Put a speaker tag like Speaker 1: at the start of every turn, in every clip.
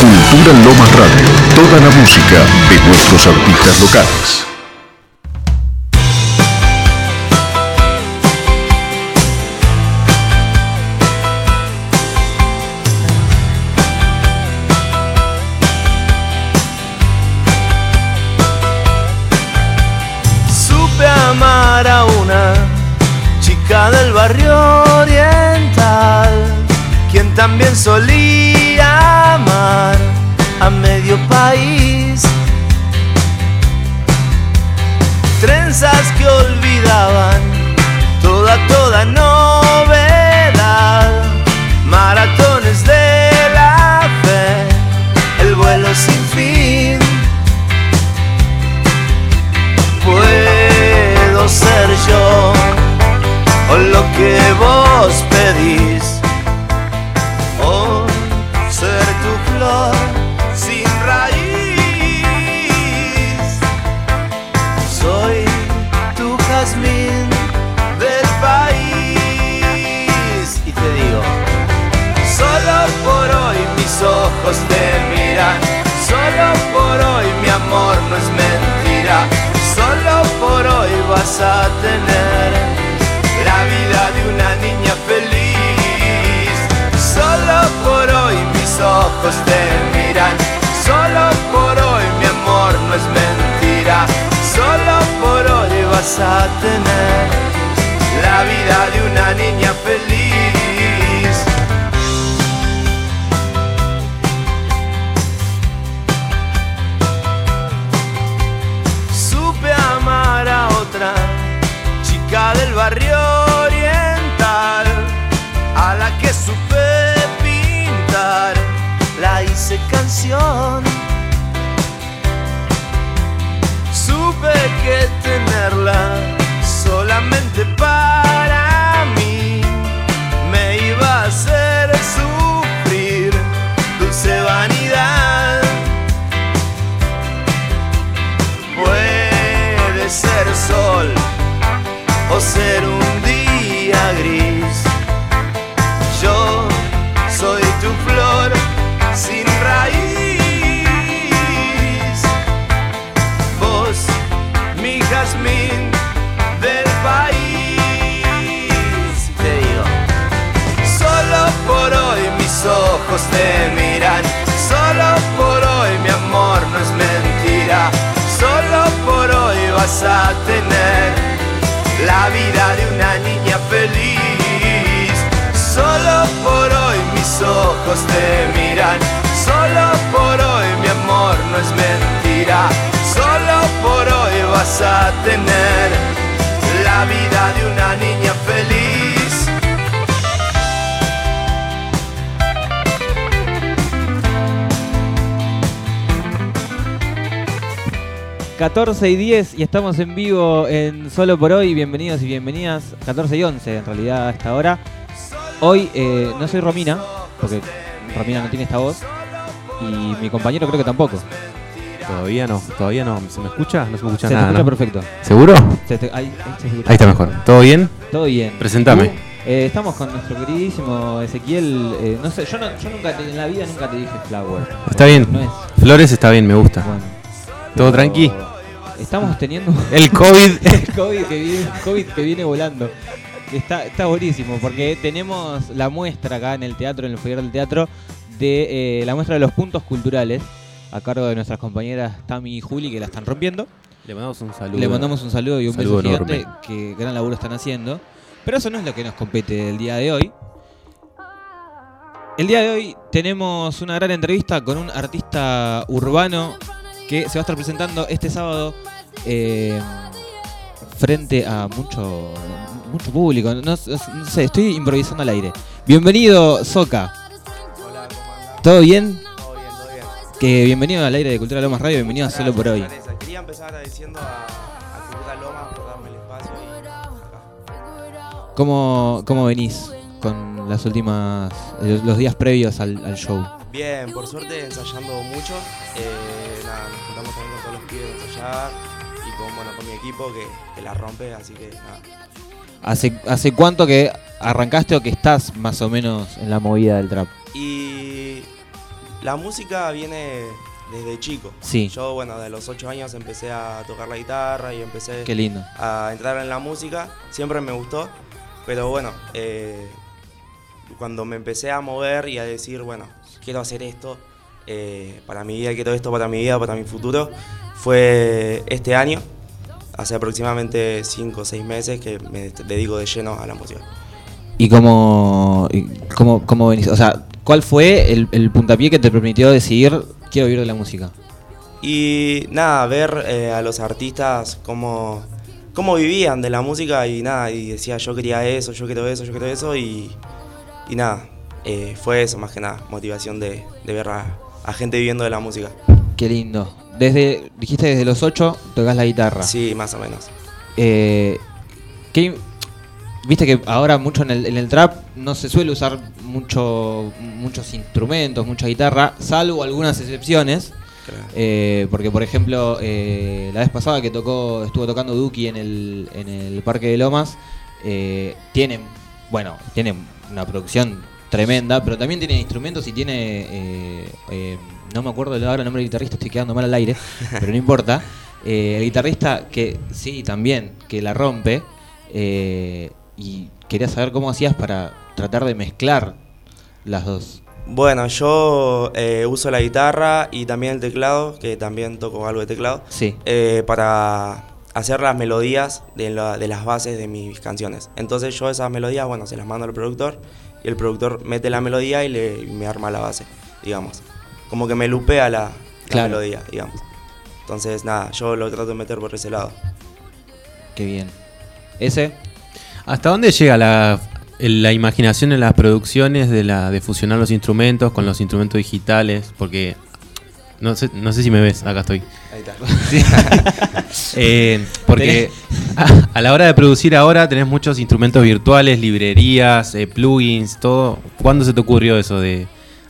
Speaker 1: Cultura Lomas Radio, toda la música de nuestros artistas locales.
Speaker 2: Supe amar a una chica del barrio oriental, quien también solía a tener la vida de una niña feliz. Solo por hoy mis ojos te miran. Solo por hoy mi amor no es mentira. Solo por hoy vas a tener la vida de una niña feliz.
Speaker 3: 14 y 10 y estamos en vivo en Solo por Hoy. Bienvenidos y bienvenidas. 14 y 11 en realidad a esta hora. Hoy eh, no soy Romina, porque Romina no tiene esta voz. Y mi compañero creo que tampoco.
Speaker 4: Todavía no, todavía no. ¿Se me escucha? No se me escucha
Speaker 3: Se
Speaker 4: nada.
Speaker 3: escucha
Speaker 4: ¿no?
Speaker 3: perfecto.
Speaker 4: ¿Seguro?
Speaker 3: Se te- ahí, ahí se escucha.
Speaker 4: Ahí está mejor. ¿Todo bien?
Speaker 3: Todo bien.
Speaker 4: Presentame.
Speaker 3: Tú, eh, estamos con nuestro queridísimo Ezequiel. eh, no sé, yo, no, yo nunca te- en la vida nunca te dije Flower.
Speaker 4: Está bien.
Speaker 3: No es.
Speaker 4: Flores está bien, me gusta.
Speaker 3: Bueno.
Speaker 4: ¿Todo tranqui?
Speaker 3: Estamos teniendo
Speaker 4: El COVID.
Speaker 3: el COVID que viene, COVID que viene volando. Está, está buenísimo porque tenemos la muestra acá en el teatro, en el foyer del teatro, de eh, la muestra de los puntos culturales a cargo de nuestras compañeras Tami y Juli que la están rompiendo.
Speaker 4: Le mandamos un saludo.
Speaker 3: Le mandamos un saludo y un
Speaker 4: Saludo
Speaker 3: beso gigante
Speaker 4: enorme.
Speaker 3: que gran laburo están haciendo. Pero eso no es lo que nos compete el día de hoy. El día de hoy tenemos una gran entrevista con un artista urbano que se va a estar presentando este sábado eh, frente a mucho, mucho público. No, no sé, estoy improvisando al aire. Bienvenido, Soca.
Speaker 5: Hola, ¿cómo andás?
Speaker 3: ¿Todo bien?
Speaker 5: Todo bien, todo bien.
Speaker 3: Que bienvenido al aire de Cultura Lomas Radio, bienvenido a Solo por hoy.
Speaker 5: Gracias, Vanessa. Quería empezar agradeciendo a, a Cultura Lomas por darme el espacio y acá.
Speaker 3: ¿Cómo, cómo venís con las últimas, los los días previos al, al show?
Speaker 5: Bien, por suerte ensayando mucho. Eh, nada, nos juntamos también con todos los pibes a ensayar y con, bueno, con mi equipo que, que la rompe, así que nada.
Speaker 3: ¿Hace, ¿Hace cuánto que arrancaste o que estás más o menos en la movida del trap?
Speaker 5: Y la música viene desde chico.
Speaker 3: Sí.
Speaker 5: Yo, bueno, de los 8 años empecé a tocar la guitarra y empecé
Speaker 3: Qué lindo.
Speaker 5: a entrar en la música. Siempre me gustó, pero bueno, eh, cuando me empecé a mover y a decir, bueno, quiero hacer esto eh, para mi vida, quiero esto para mi vida, para mi futuro, fue este año, hace aproximadamente 5 o 6 meses que me dedico de lleno a la música.
Speaker 3: ¿Y cómo, cómo, cómo venís? O sea, ¿cuál fue el, el puntapié que te permitió decidir quiero vivir de la música?
Speaker 5: Y nada, ver eh, a los artistas cómo, cómo vivían de la música y nada, y decía yo quería eso, yo quiero eso, yo quiero eso y, y nada, eh, fue eso más que nada, motivación de, de ver a, a gente viviendo de la música.
Speaker 3: Qué lindo. Desde, dijiste desde los 8 tocas la guitarra.
Speaker 5: Sí, más o menos.
Speaker 3: Eh, ¿qué- Viste que ahora mucho en el, en el trap no se suele usar mucho, muchos instrumentos, mucha guitarra, salvo algunas excepciones.
Speaker 5: Claro.
Speaker 3: Eh, porque por ejemplo, eh, la vez pasada que tocó, estuvo tocando Duki en el, en el Parque de Lomas, eh, tienen, bueno, tiene una producción tremenda, pero también tiene instrumentos y tiene, eh, eh, no me acuerdo ahora el nombre del guitarrista, estoy quedando mal al aire, pero no importa. Eh, el guitarrista que sí, también, que la rompe, y quería saber cómo hacías para tratar de mezclar las dos.
Speaker 5: Bueno, yo uso la guitarra y también el teclado, que también toco algo de teclado,
Speaker 3: Sí,
Speaker 5: para hacer las melodías de, la- de las bases de mis canciones. Entonces yo esas melodías, bueno, se las mando al productor y el productor mete la melodía y, le, y me arma la base, digamos. Como que me lupea la, la
Speaker 3: Claro.
Speaker 5: melodía, digamos. Entonces nada, yo lo trato de meter por ese lado.
Speaker 3: qué bien. Ese,
Speaker 4: ¿Hasta dónde llega la, la imaginación en las producciones de, la, de fusionar los instrumentos con los instrumentos digitales? Porque no sé, no sé si me ves, acá estoy.
Speaker 5: Ahí está.
Speaker 4: Eh, porque a, a la hora de producir ahora tenés muchos instrumentos virtuales, librerías, eh, plugins, todo. ¿Cuándo se te ocurrió eso de,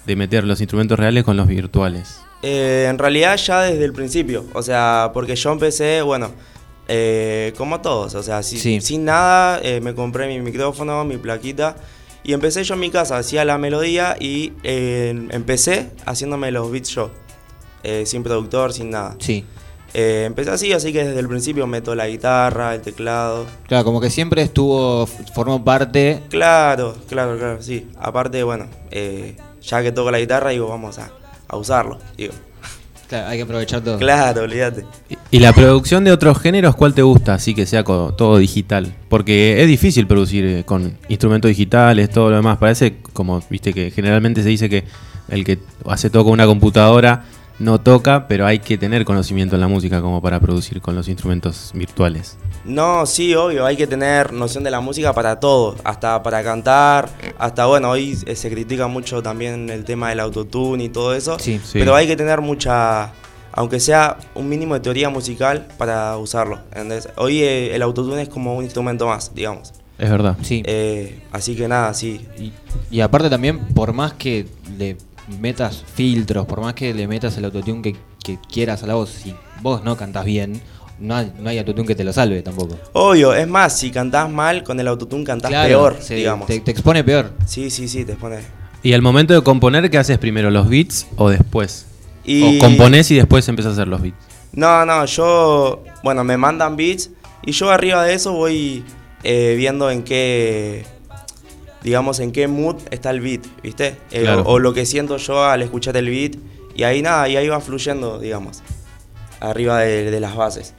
Speaker 4: de meter los instrumentos reales con los virtuales?
Speaker 5: Eh, en realidad ya desde el principio, o sea, porque yo empecé, bueno, como todos, o sea, si-
Speaker 3: Sí.
Speaker 5: sin nada, me compré mi micrófono, mi plaquita, y empecé yo en mi casa, hacía la melodía y empecé haciéndome los beats yo, eh, sin productor, sin nada.
Speaker 3: sí.
Speaker 5: Eh, empecé así, así que desde el principio meto la guitarra, el teclado.
Speaker 3: Claro, como que siempre estuvo, formó parte.
Speaker 5: Claro, claro, claro, sí. Aparte, bueno, eh, ya que toco la guitarra, digo, vamos a, a usarlo, digo.
Speaker 3: Claro, hay que aprovechar todo.
Speaker 5: Claro, olvídate.
Speaker 4: Y- ¿Y la producción de otros géneros cuál te gusta? Así que sea todo digital. Porque es difícil producir eh, con instrumentos digitales, todo lo demás. Parece como, viste, que generalmente se dice que el que hace todo con una computadora no toca, pero hay que tener conocimiento en la música como para producir con los instrumentos virtuales.
Speaker 5: No, sí, obvio, hay que tener noción de la música para todo, hasta para cantar, hasta bueno, hoy eh, se critica mucho también el tema del autotune y todo eso,
Speaker 3: Sí.
Speaker 4: Sí.
Speaker 5: pero hay que tener mucha, aunque sea un mínimo de teoría musical para usarlo. ¿entendés? Hoy eh, el autotune es como un instrumento más, digamos.
Speaker 4: Es verdad.
Speaker 3: Sí.
Speaker 5: Eh, así que nada, sí.
Speaker 3: Y, y aparte también, por más que le metas filtros, por más que le metas el autotune que, que quieras a la voz, si vos no cantás bien, no hay, no hay autotune que te lo salve tampoco.
Speaker 5: Obvio, es más, si cantás mal, con el autotune cantás
Speaker 3: Claro,
Speaker 5: peor,
Speaker 3: se-
Speaker 5: digamos.
Speaker 3: Te, te expone peor.
Speaker 5: Sí, sí, sí, te pone.
Speaker 4: ¿Y al momento de componer, qué haces primero? ¿Los beats o después?
Speaker 5: Y-
Speaker 4: ¿O componés y después empezás a hacer los beats?
Speaker 5: No, no, yo, bueno, me mandan beats y yo arriba de eso voy eh, viendo en qué, digamos, en qué mood está el beat, ¿viste? Eh,
Speaker 4: Claro.
Speaker 5: o, o lo que siento yo al escuchar el beat y ahí nada, y ahí va fluyendo, digamos, arriba de, de las bases.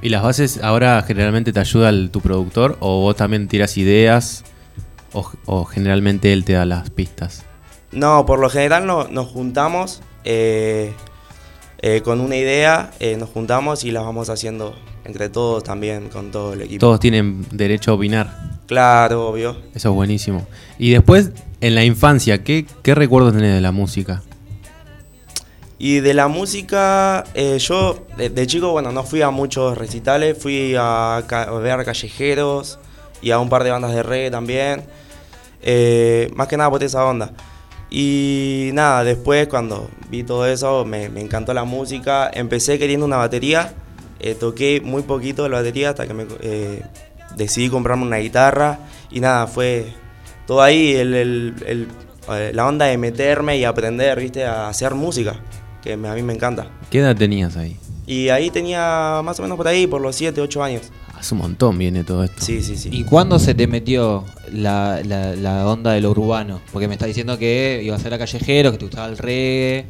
Speaker 4: ¿Y las bases ahora generalmente te ayuda el- tu productor o vos también tiras ideas o, o generalmente él te da las pistas?
Speaker 5: No, por lo general no- nos juntamos eh, eh, con una idea, nos juntamos y las vamos haciendo entre todos también, con todo el equipo.
Speaker 4: Todos tienen derecho a opinar.
Speaker 5: Claro, obvio.
Speaker 4: Eso es buenísimo. Y después, en la infancia, ¿qué, qué recuerdos tenés de la música?
Speaker 5: Y de la música, eh, yo de, de chico, bueno, no fui a muchos recitales, fui a, ca- ver callejeros y a un par de bandas de reggae también. Eh, más que nada por esa onda. Y nada, después cuando vi todo eso, me, me encantó la música. Empecé queriendo una batería, eh, toqué muy poquito la batería hasta que me, decidí comprarme una guitarra. Y nada, fue todo ahí. El, el- el- eh, la onda de meterme y aprender, ¿viste? A hacer música, que a mí me encanta.
Speaker 4: ¿Qué edad tenías ahí?
Speaker 5: Y ahí tenía más o menos por ahí, por los 7, 8 años.
Speaker 4: Hace un montón viene todo esto.
Speaker 5: Sí, sí, sí.
Speaker 3: ¿Y cuándo se te metió la, la- la onda de lo urbano? Porque me estás diciendo que ibas a ser a callejero, que te gustaba el reggae,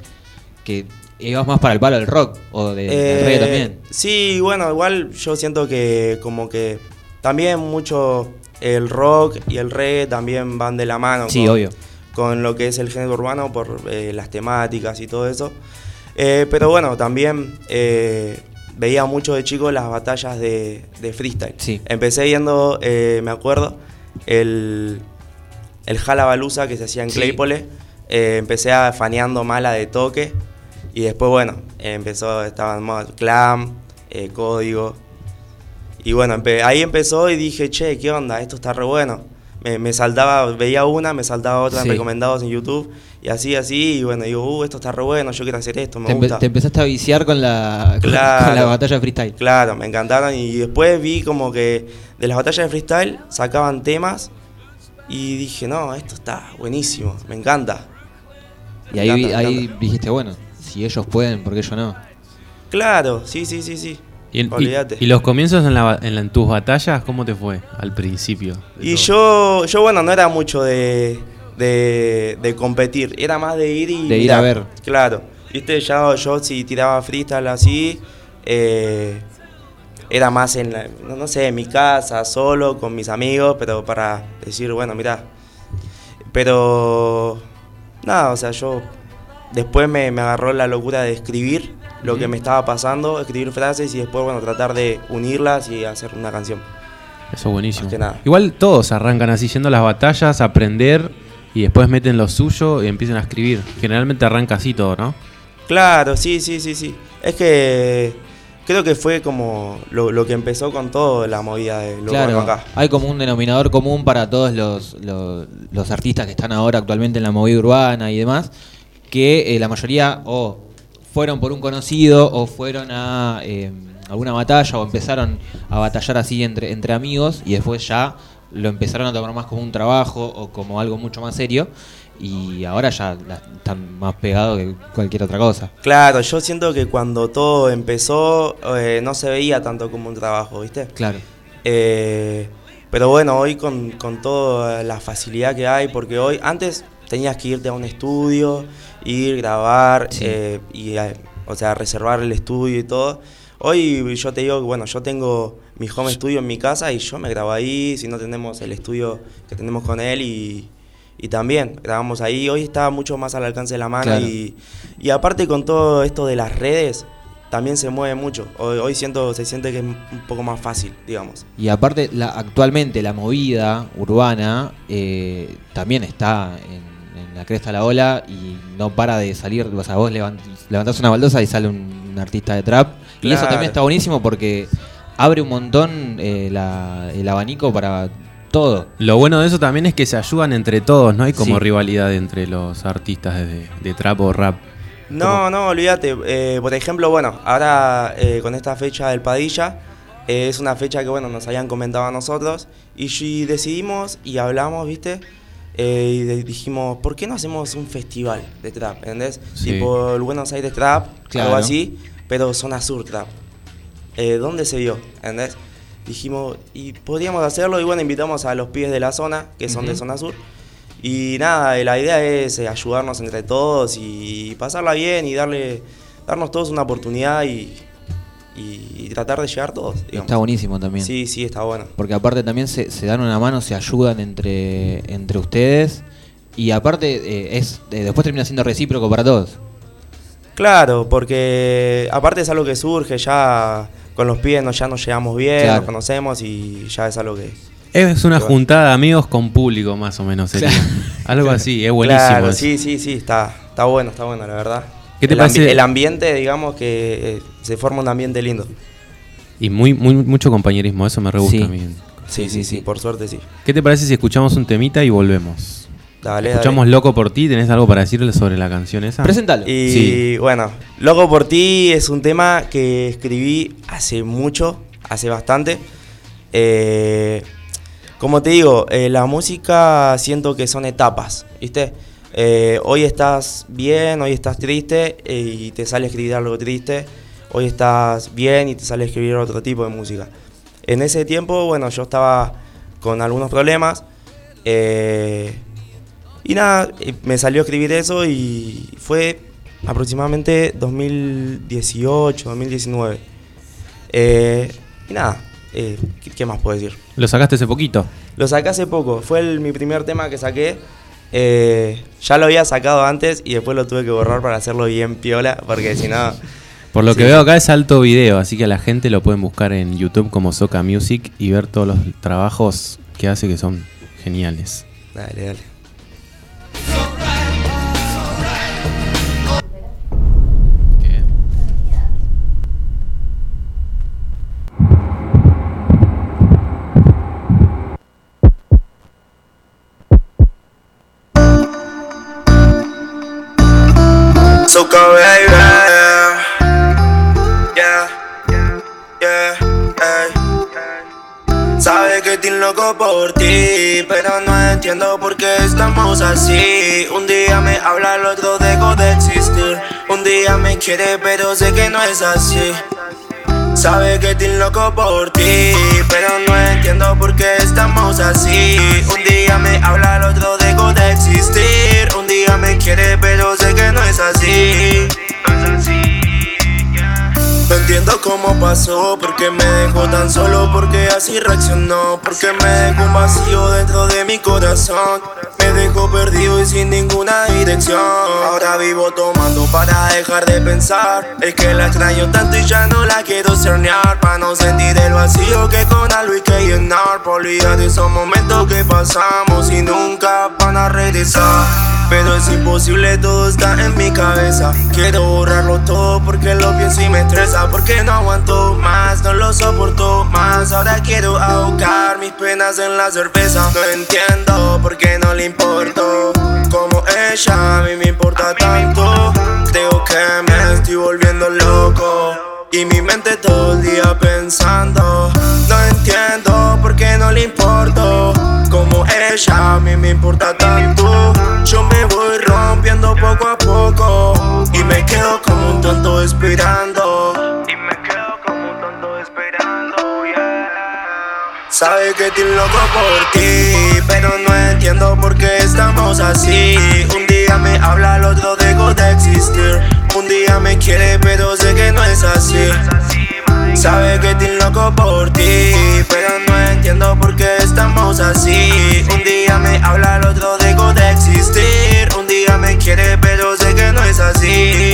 Speaker 3: que ibas más para el palo del rock o de, del
Speaker 5: Eh,
Speaker 3: reggae también.
Speaker 5: Sí, bueno, igual yo siento que como que también mucho el rock y el reggae también van de la mano.
Speaker 3: Sí,
Speaker 5: con,
Speaker 3: obvio.
Speaker 5: Con lo que es el género urbano por eh, las temáticas y todo eso. Eh, pero bueno, también eh, veía mucho de chico las batallas de, de freestyle.
Speaker 3: Sí.
Speaker 5: Empecé viendo, me acuerdo, el, el Jalabaluza que se hacía en
Speaker 3: Sí.
Speaker 5: Claypole. Empecé a faneando mala de toque. Y después, bueno, empezó, estaban más Clam, Código. Y bueno, empe- ahí empezó y dije, che, ¿qué onda? Esto está re bueno. Me, me saltaba, veía una, me saltaba otra en recomendados en YouTube. Y así, así. Y bueno, digo, uh, esto está re bueno, yo quiero hacer esto, me
Speaker 3: Te,
Speaker 5: gusta.
Speaker 3: te empezaste a viciar con la, con-
Speaker 5: Claro.
Speaker 3: con la batalla de freestyle.
Speaker 5: Claro, me encantaron y después vi como que de las batallas de freestyle sacaban temas y dije, no, esto está buenísimo, me encanta.
Speaker 3: Y ahí,
Speaker 5: encanta,
Speaker 3: ahí
Speaker 5: encanta.
Speaker 3: dijiste, bueno, si ellos pueden, ¿por qué yo no?
Speaker 5: Claro, sí, sí, sí, sí.
Speaker 4: ¿Y, en- y-
Speaker 5: Olvídate.
Speaker 4: y los comienzos en, la en la- en tus batallas, cómo te fue al principio?
Speaker 5: Y
Speaker 4: todo?
Speaker 5: yo, yo, bueno, no era mucho de, de, de competir, era más de ir y...
Speaker 3: De ir a ver.
Speaker 5: Claro, viste, ya yo si tiraba freestyle así, eh, era más en, la- no, no sé, en mi casa, solo, con mis amigos, pero para decir, bueno, mirá. Pero, nada, o sea, yo después me, me agarró la locura de escribir lo que me estaba pasando, escribir frases y después, bueno, tratar de unirlas y hacer una canción.
Speaker 4: Eso es buenísimo.
Speaker 5: Más que nada.
Speaker 4: Igual todos arrancan así yendo a las batallas, a aprender y después meten lo suyo y empiezan a escribir. Generalmente arranca así todo, ¿no?
Speaker 5: Claro, sí, sí, sí, sí. Es que creo que fue como lo, lo que empezó con todo la movida de lo
Speaker 3: claro,
Speaker 5: acá.
Speaker 3: hay como un denominador común para todos los, los, los artistas que están ahora actualmente en la movida urbana y demás, que eh, la mayoría o fueron por un conocido o fueron a eh, alguna batalla o empezaron a batallar así entre, entre amigos y después ya lo empezaron a tomar más como un trabajo o como algo mucho más serio y ahora ya están más pegados que cualquier otra cosa.
Speaker 5: Claro, yo siento que cuando todo empezó eh, no se veía tanto como un trabajo, ¿viste?
Speaker 3: Claro.
Speaker 5: Eh, pero bueno, hoy con, con toda la facilidad que hay, porque hoy antes tenías que irte a un estudio, ir, grabar,
Speaker 3: Sí.
Speaker 5: eh, y, eh, o sea, reservar el estudio y todo. Hoy yo te digo que bueno, yo tengo mi home studio en mi casa y yo me grabo ahí, si no tenemos el estudio que tenemos con él y, y también grabamos ahí. Hoy está mucho más al alcance de la mano
Speaker 3: Claro.
Speaker 5: y, y aparte con todo esto de las redes, también se mueve mucho. Hoy, hoy siento, se siente que es un poco más fácil, digamos.
Speaker 3: Y aparte, la, actualmente la movida urbana eh, también está en, en la cresta de la ola y no para de salir. O sea, vos levant- levantás una baldosa y sale un, un artista de trap. Y eso también está buenísimo porque abre un montón eh, la- el abanico para todo.
Speaker 4: Lo bueno de eso también es que se ayudan entre todos, no hay como
Speaker 3: Sí.
Speaker 4: rivalidad entre los artistas de, de trap o rap.
Speaker 5: No, no, olvídate. Eh, por ejemplo, bueno, ahora eh, con esta fecha del Padilla, eh, es una fecha que, bueno, nos habían comentado a nosotros y, y decidimos y hablamos, ¿viste? Eh, y de- dijimos, ¿por qué no hacemos un festival de trap? ¿Entendés?
Speaker 4: Sí.
Speaker 5: Tipo el Buenos Aires Trap,
Speaker 3: Claro.
Speaker 5: algo así, pero zona sur trap. Eh, ¿Dónde se dio? ¿Entendés? Dijimos, y podríamos hacerlo, y bueno, invitamos a los pibes de la zona, que son de
Speaker 3: Ujú.
Speaker 5: zona sur. Y nada, eh, la idea es eh, ayudarnos entre todos y pasarla bien y darle, darnos todos una oportunidad y, y- tratar de llegar todos. digamos.
Speaker 3: Está buenísimo también.
Speaker 5: Sí, sí, está bueno.
Speaker 3: Porque aparte también se, se dan una mano, se ayudan entre, entre ustedes. Y aparte, eh, es eh, después termina siendo recíproco para todos.
Speaker 5: Claro, porque aparte es algo que surge, ya con los pibes nos, ya nos llevamos bien,
Speaker 3: Claro.
Speaker 5: nos conocemos y ya es algo que...
Speaker 4: Es una
Speaker 5: Qué bueno.
Speaker 4: juntada de amigos con público, más o menos. sería.
Speaker 3: Claro.
Speaker 4: Algo así, es buenísimo.
Speaker 5: Claro, sí, sí, sí, está, está bueno, está bueno, la verdad.
Speaker 4: ¿Qué te
Speaker 5: el,
Speaker 4: parece?
Speaker 5: el ambiente, digamos que eh, se forma un ambiente lindo.
Speaker 4: Y muy, muy, mucho compañerismo, eso me re gusta
Speaker 3: Sí.
Speaker 4: a mí.
Speaker 5: Sí, sí, sí, por suerte sí.
Speaker 4: ¿Qué te parece si escuchamos un temita y volvemos?
Speaker 5: Dale,
Speaker 4: Escuchamos Loco por ti, ¿tenés algo para decirle sobre la canción esa?
Speaker 3: Preséntalo.
Speaker 5: Y
Speaker 4: Sí.
Speaker 5: bueno, Loco por ti es un tema que escribí hace mucho, hace bastante. Eh, como te digo, eh, la música siento que son etapas, ¿viste? Eh, hoy estás bien, hoy estás triste eh, y te sale a escribir algo triste. Hoy estás bien y te sale a escribir otro tipo de música. En ese tiempo, bueno, yo estaba con algunos problemas. eh, y nada, me salió a escribir eso y fue aproximadamente 2018, 2019. Eh, y nada, eh, ¿qué, más puedo decir?
Speaker 4: Lo sacaste hace poquito.
Speaker 5: Lo saqué hace poco, fue el- mi primer tema que saqué. Ya lo había sacado antes y después lo tuve que borrar para hacerlo bien piola, porque si no...
Speaker 4: Por lo que veo acá es alto video, así que a la gente lo pueden buscar en YouTube como Soca Music y ver todos los trabajos que hace que son geniales.
Speaker 5: Dale, dale.
Speaker 4: ¿Qué?
Speaker 5: Soca baby loco por ti Pero no entiendo por qué estamos así Un día me habla, el otro dejo de existir Un día me quiere pero sé que no es así Sabe que estoy loco por ti, pero no entiendo por qué estamos así. Un día me habla, el otro dejo de existir. Un día me quiere, pero sé que no es así. No entiendo cómo pasó, porque me dejó tan solo, porque así reaccionó, porque me dejó un vacío dentro de mi corazón. Me dejó perdido y sin ninguna dirección. Ahora vivo tomando para dejar de pensar. Es que la extraño tanto y ya no la quiero cernear. Para no sentir el vacío que con algo hay que llenar. Por olvidar esos momentos que pasamos y nunca van a regresar. Pero es imposible, todo está en mi cabeza. Quiero borrarlo todo porque lo pienso y me estresa. Porque no aguanto más, no lo soporto más. Ahora quiero ahogar mis penas en la cerveza. No entiendo por qué no le importo. Como ella, a mí me importa tanto. Creo que me estoy volviendo loco. Y mi mente todo el día pensando. No entiendo por qué no le importo. Como ella, a mí me importa tanto. Yo me voy rompiendo poco a poco. Y me quedo como un tonto esperando. Y me quedo como un tonto esperando, yeah. Sabe que estoy loco por ti, pero no entiendo por qué estamos así. Un día me habla, el otro dejo de existir. Un día me quiere, pero sé que no es así. Sabe que estoy loco por ti, pero no entiendo por qué estamos así. Un día me habla, el otro dejo de existir. Un día me quiere, pero sé que no es así.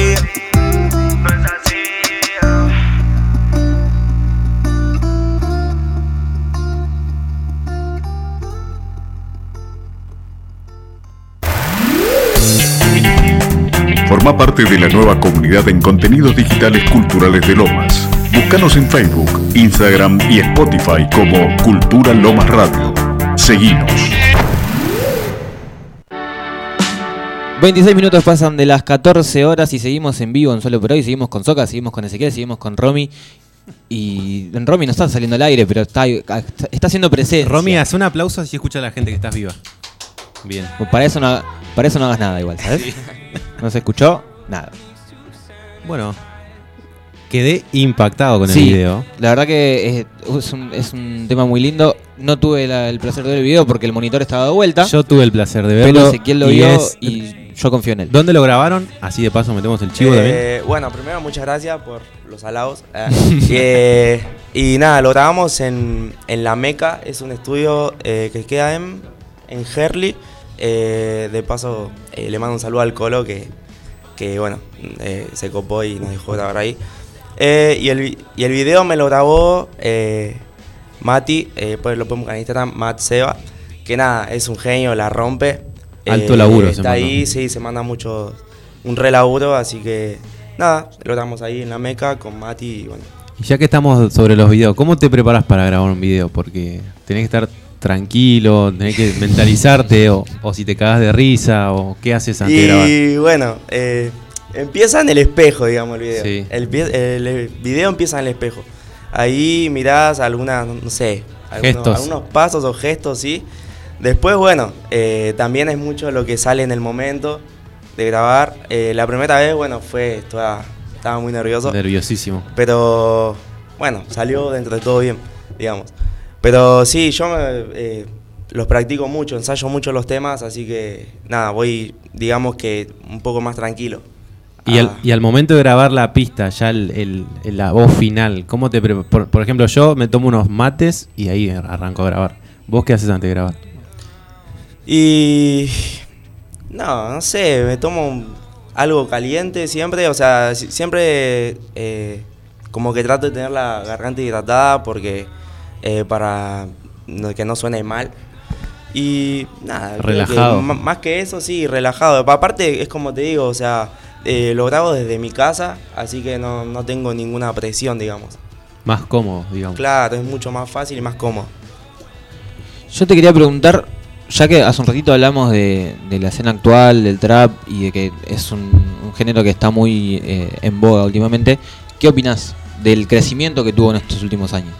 Speaker 1: Forma parte de la nueva comunidad en contenidos digitales culturales de Lomas. Búscanos en Facebook, Instagram y Spotify como Cultura Lomas Radio. Seguinos.
Speaker 3: 26 minutos pasan de las 14 horas y seguimos en vivo en Solo por Hoy. Seguimos con Soca, seguimos con Ezequiel, seguimos con Romy. Y en Romy no está saliendo al aire, pero está, está haciendo presencia.
Speaker 4: Romy, haz un aplauso si escucha a la gente que estás viva. Bien.
Speaker 3: Para eso, no, para eso no hagas nada igual, ¿sabes? No se escuchó nada.
Speaker 4: Bueno, quedé impactado con el
Speaker 3: Sí,
Speaker 4: video.
Speaker 3: La verdad que es, es un, es un tema muy lindo. No tuve la- el placer de ver el video porque el monitor estaba de vuelta.
Speaker 4: Yo tuve el placer de verlo.
Speaker 3: pero Ezequiel lo
Speaker 4: y
Speaker 3: vio
Speaker 4: es-
Speaker 3: y yo confío en él.
Speaker 4: ¿Dónde lo grabaron? Así de paso metemos el chivo también.
Speaker 5: Eh, bueno, primero muchas gracias por los halagos. Eh, eh, y nada, lo grabamos en, en La Meca, es un estudio eh, que queda en, en Herley. Eh, de paso, eh, le mando un saludo al Colo que, que bueno, eh, se copó y nos dejó grabar ahí. Y, el, y el video me lo grabó Mati, pues lo podemos en Instagram, Matt Seba, que nada, es un genio, la rompe.
Speaker 4: Alto laburo
Speaker 5: Está ahí, sí, se manda mucho, un re laburo, así que nada, lo grabamos ahí en la meca con Mati y bueno.
Speaker 4: Y ya que estamos sobre los videos, ¿cómo te preparas para grabar un video? Porque tenés que estar tranquilo, tenés que mentalizarte, o, o si te cagas de risa, o qué haces antes de grabar.
Speaker 5: Y bueno, eh, empieza en el espejo, digamos, el video.
Speaker 4: Sí.
Speaker 5: El, video empieza en el espejo. Ahí mirás algunas, no sé, algunos,
Speaker 4: Gestos.
Speaker 5: algunos pasos o gestos, sí,
Speaker 6: Después, bueno, eh, también es mucho lo que sale en el momento de grabar. Eh, la primera vez, bueno, fue, estaba, estaba muy nervioso.
Speaker 4: Nerviosísimo.
Speaker 6: Pero bueno, salió dentro de todo bien, digamos. Pero sí, yo me, eh, los practico mucho, ensayo mucho los temas, así que nada, voy, digamos que un poco más tranquilo.
Speaker 4: Y, al,
Speaker 6: Ah,
Speaker 4: y al momento de grabar la pista, ya el, el- la voz final, ¿cómo te por, por ejemplo, yo me tomo unos mates y ahí arranco a grabar. ¿Vos qué haces antes de grabar?
Speaker 6: Y no, no sé, me tomo algo caliente siempre, o sea, si- siempre eh, como que trato de tener la garganta hidratada porque eh, para que no suene mal. Y nada, que más que eso, sí, relajado. Pa- Aparte, es como te digo, o sea, eh, lo grabo desde mi casa, así que no, no tengo ninguna presión, digamos.
Speaker 4: Más cómodo, digamos.
Speaker 6: Claro, es mucho más fácil y más cómodo.
Speaker 3: Yo te quería preguntar, ya que hace un ratito hablamos de, de la escena actual, del trap y de que es un, un género que está muy eh, en boga últimamente, ¿qué opinas del crecimiento que tuvo en estos últimos años?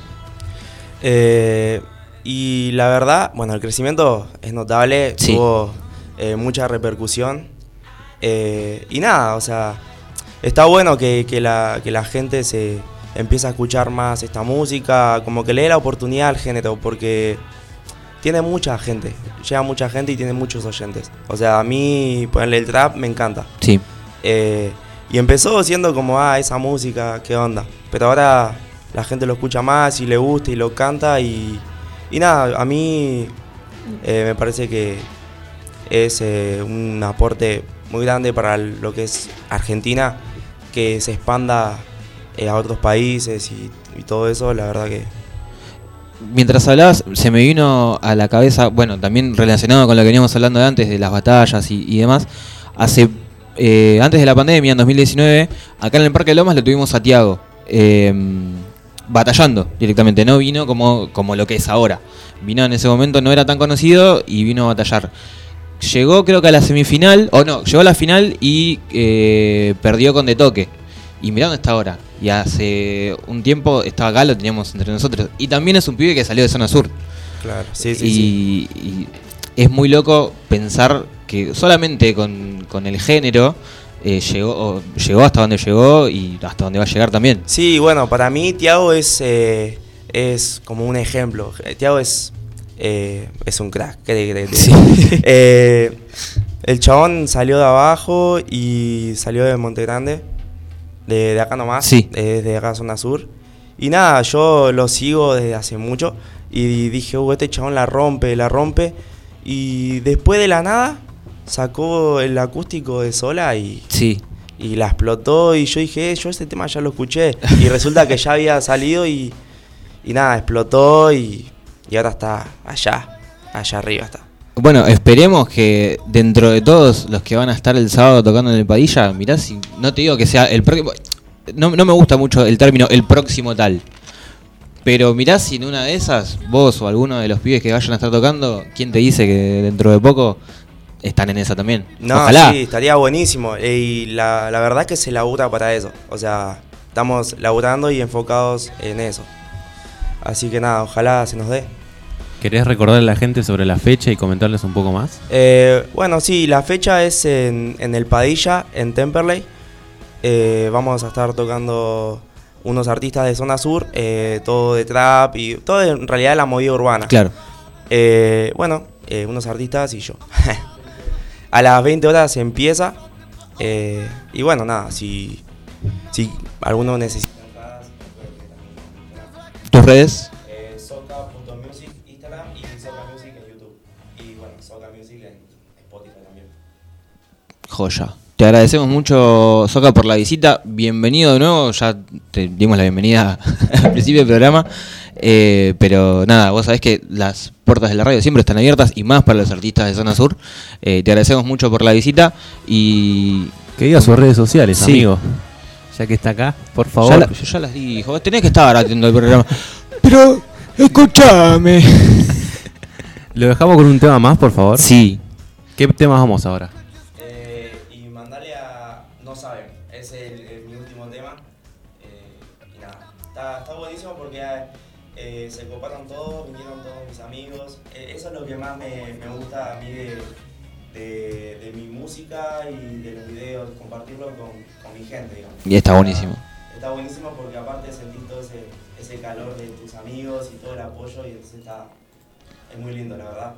Speaker 6: Eh, y la verdad, bueno, el crecimiento es notable,
Speaker 3: Sí.
Speaker 6: tuvo eh, mucha repercusión. Eh, y nada, o sea, está bueno que, que la, que la gente se empiece a escuchar más esta música, como que le dé la oportunidad al género, porque tiene mucha gente, llega mucha gente y tiene muchos oyentes. O sea, a mí ponerle el trap me encanta.
Speaker 3: Sí,
Speaker 6: Eh, y empezó siendo como, ah, esa música, qué onda. Pero ahora la gente lo escucha más y le gusta y lo canta y, y nada, a mí eh, me parece que es eh, un aporte muy grande para lo que es Argentina, que se expanda eh, a otros países y, todo eso, la verdad que...
Speaker 3: Mientras hablabas, se me vino a la cabeza, bueno, también relacionado con lo que veníamos hablando de antes, de las batallas y, demás. Hace antes de la pandemia, en 2019, acá en el Parque de Lomas lo tuvimos a Tiago, batallando directamente. No vino como, como lo que es ahora. Vino en ese momento, no era tan conocido y vino a batallar. Llegó creo que a la semifinal, o no, llegó a la final y eh, perdió con De Toque. Y mirá dónde está ahora. Y hace un tiempo estaba acá, lo teníamos entre nosotros. Y también es un pibe que salió de zona sur.
Speaker 6: Claro, sí, sí,
Speaker 3: y,
Speaker 6: sí.
Speaker 3: y es muy loco pensar que solamente con, con el género eh, llegó, llegó hasta donde llegó y hasta donde va a llegar también.
Speaker 6: Sí, bueno, para mí Tiago es, eh, es como un ejemplo. Tiago es, eh, es un crack. ¿qué te- qué te-
Speaker 3: Sí.
Speaker 6: Eh, el chabón salió de abajo y salió de Monte Grande, de, de acá nomás,
Speaker 3: Sí.
Speaker 6: eh, desde acá zona sur. Y nada, yo lo sigo desde hace mucho y dije, uh, este chabón la rompe, la rompe. Y después de la nada sacó el acústico de sola y,
Speaker 3: Sí.
Speaker 6: y la explotó y yo dije, eh, yo este tema ya lo escuché. Y resulta que ya había salido y, y nada, explotó y, y ahora está allá, allá arriba está.
Speaker 3: Bueno, esperemos que dentro de todos los que van a estar el sábado tocando en el Padilla, mirá si no te digo que sea el próximo. No, no me gusta mucho el término el próximo tal. Pero mirá si en una de esas, vos o alguno de los pibes que vayan a estar tocando, ¿quién te dice que dentro de poco están en esa también?
Speaker 6: No,
Speaker 3: Ojalá.
Speaker 6: sí, estaría buenísimo. Y la, la verdad que se labura para eso. O sea, estamos laburando y enfocados en eso. Así que nada, ojalá se nos dé.
Speaker 4: ¿Querés recordarle a la gente sobre la fecha y comentarles un poco más?
Speaker 6: Eh, bueno, sí, la fecha es en, en el Padilla, en Temperley. Eh, vamos a estar tocando unos artistas de zona sur, eh, todo de trap y todo en realidad la movida urbana.
Speaker 3: Claro.
Speaker 6: Eh, bueno, eh, unos artistas y yo. a las 20 horas empieza. eh, y bueno, nada, si, si alguno necesita entradas,
Speaker 3: ¿Tus redes?
Speaker 6: eh, soca.music Instagram y Soca Music en YouTube. Y bueno, Soca Music en Spotify también.
Speaker 3: Joya. Te agradecemos mucho, Soca, por la visita. Bienvenido de nuevo. Ya te dimos la bienvenida al principio del programa. Eh, pero nada, vos sabés que las puertas de la radio siempre están abiertas y más para los artistas de Zona Sur. Eh, te agradecemos mucho por la visita y.
Speaker 4: Que diga sus redes sociales,
Speaker 3: Sí.
Speaker 4: amigo. Ya que está acá, por favor.
Speaker 3: Ya la- yo ya las dijo. Vos tenés que estar atendiendo el programa. Pero, escúchame.
Speaker 4: Lo dejamos con un tema más, por favor.
Speaker 3: Sí.
Speaker 4: ¿Qué temas vamos ahora?
Speaker 5: Más me, me gusta a mí de, de, de mi música y de los videos, compartirlo con, con mi gente, digamos.
Speaker 3: Y está buenísimo.
Speaker 5: Está buenísimo porque aparte sentís todo ese, ese calor de tus amigos y todo el apoyo y entonces está, es muy lindo, la verdad.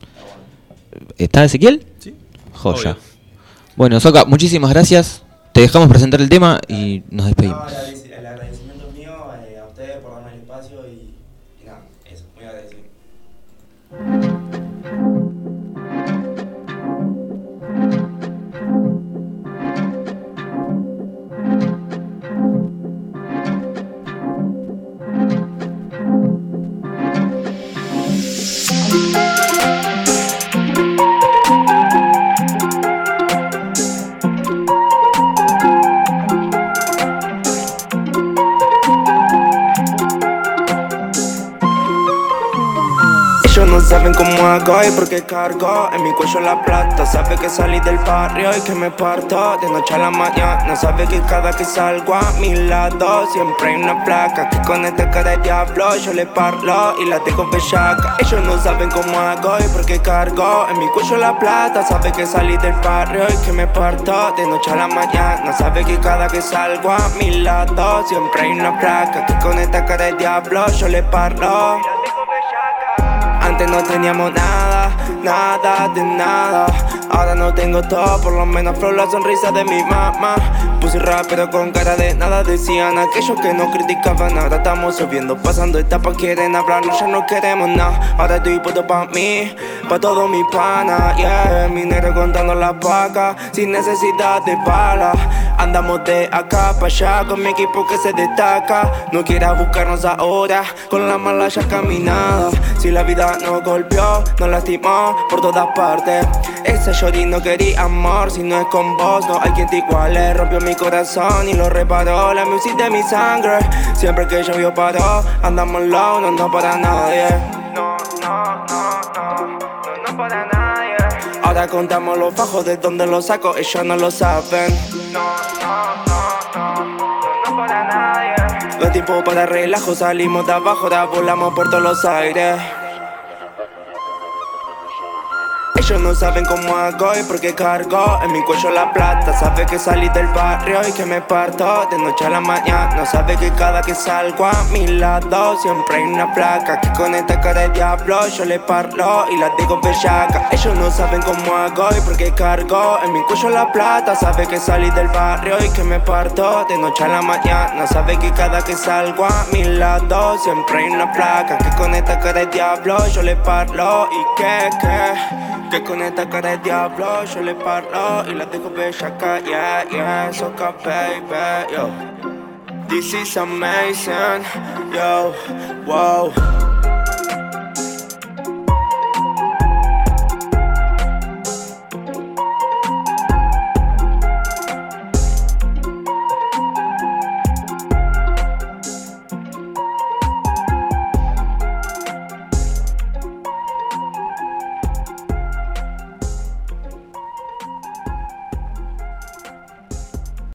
Speaker 5: Está bueno.
Speaker 3: ¿Está Ezequiel?
Speaker 4: Sí.
Speaker 3: Joya.
Speaker 4: Obvio.
Speaker 3: Bueno, Soca, muchísimas gracias. Te dejamos presentar el tema y nos
Speaker 5: No,
Speaker 3: despedimos.
Speaker 5: Saben cómo hago y por qué cargo en mi cuello la plata. Sabe que salí del barrio y que me parto de noche a la mañana. Sabe que cada que salgo a mi lado siempre hay una placa que con esta cara de diablo yo le parlo y la dejo bellaca. Ellos no saben cómo hago y por qué cargo en mi cuello la plata. Sabe que salí del barrio y que me parto de noche a la mañana. Sabe que cada que salgo a mi lado siempre hay una placa que con esta cara de diablo yo le parlo. No teníamos nada, nada de nada. Ahora no tengo todo, por lo menos flow la sonrisa de mi mamá. Puse rap pero con cara de nada decían aquellos que no criticaban. Ahora estamos subiendo, pasando etapas, quieren hablarnos, ya no queremos nada. Ahora estoy puesto pa' mí, pa' todo mi pana. Yeah, minero contando las vacas, sin necesidad de bala. Andamos de acá pa' allá con mi equipo que se destaca. No quieras buscarnos ahora, con la mala ya caminada. Si la vida nos golpeó, nos lastimó por todas partes. Ese shorty no quería amor, si no es con vos, no hay quien te iguale. Rompió mi corazón y lo reparó. La music de mi sangre, siempre que llovió paró. Andamos low, no, no para nadie. Ahora contamos los bajos de donde los saco, ellos no lo saben. No, no, no, no, no, no para nadie. Los tiempos para relajo, salimos de abajo, ahora volamos por todos los aires. Ellos no saben cómo hago y por qué cargo en mi cuello la plata. Sabe que salí del barrio y que me parto de noche a la mañana. Sabe que cada que salgo a mi lado siempre hay una placa que con esta cara de diablo yo le parlo y la digo bellaca. Ellos no saben cómo hago y por qué cargo en mi cuello la plata. Sabe que salí del barrio y que me parto de noche a la mañana. Sabe que cada que salgo a mi lado siempre hay una placa que con esta cara de diablo yo le parlo y que que que con esta cara de diablo yo le parlo y la dejo bellaca, yeah, yeah, soca baby, yo. This is amazing, yo, wow.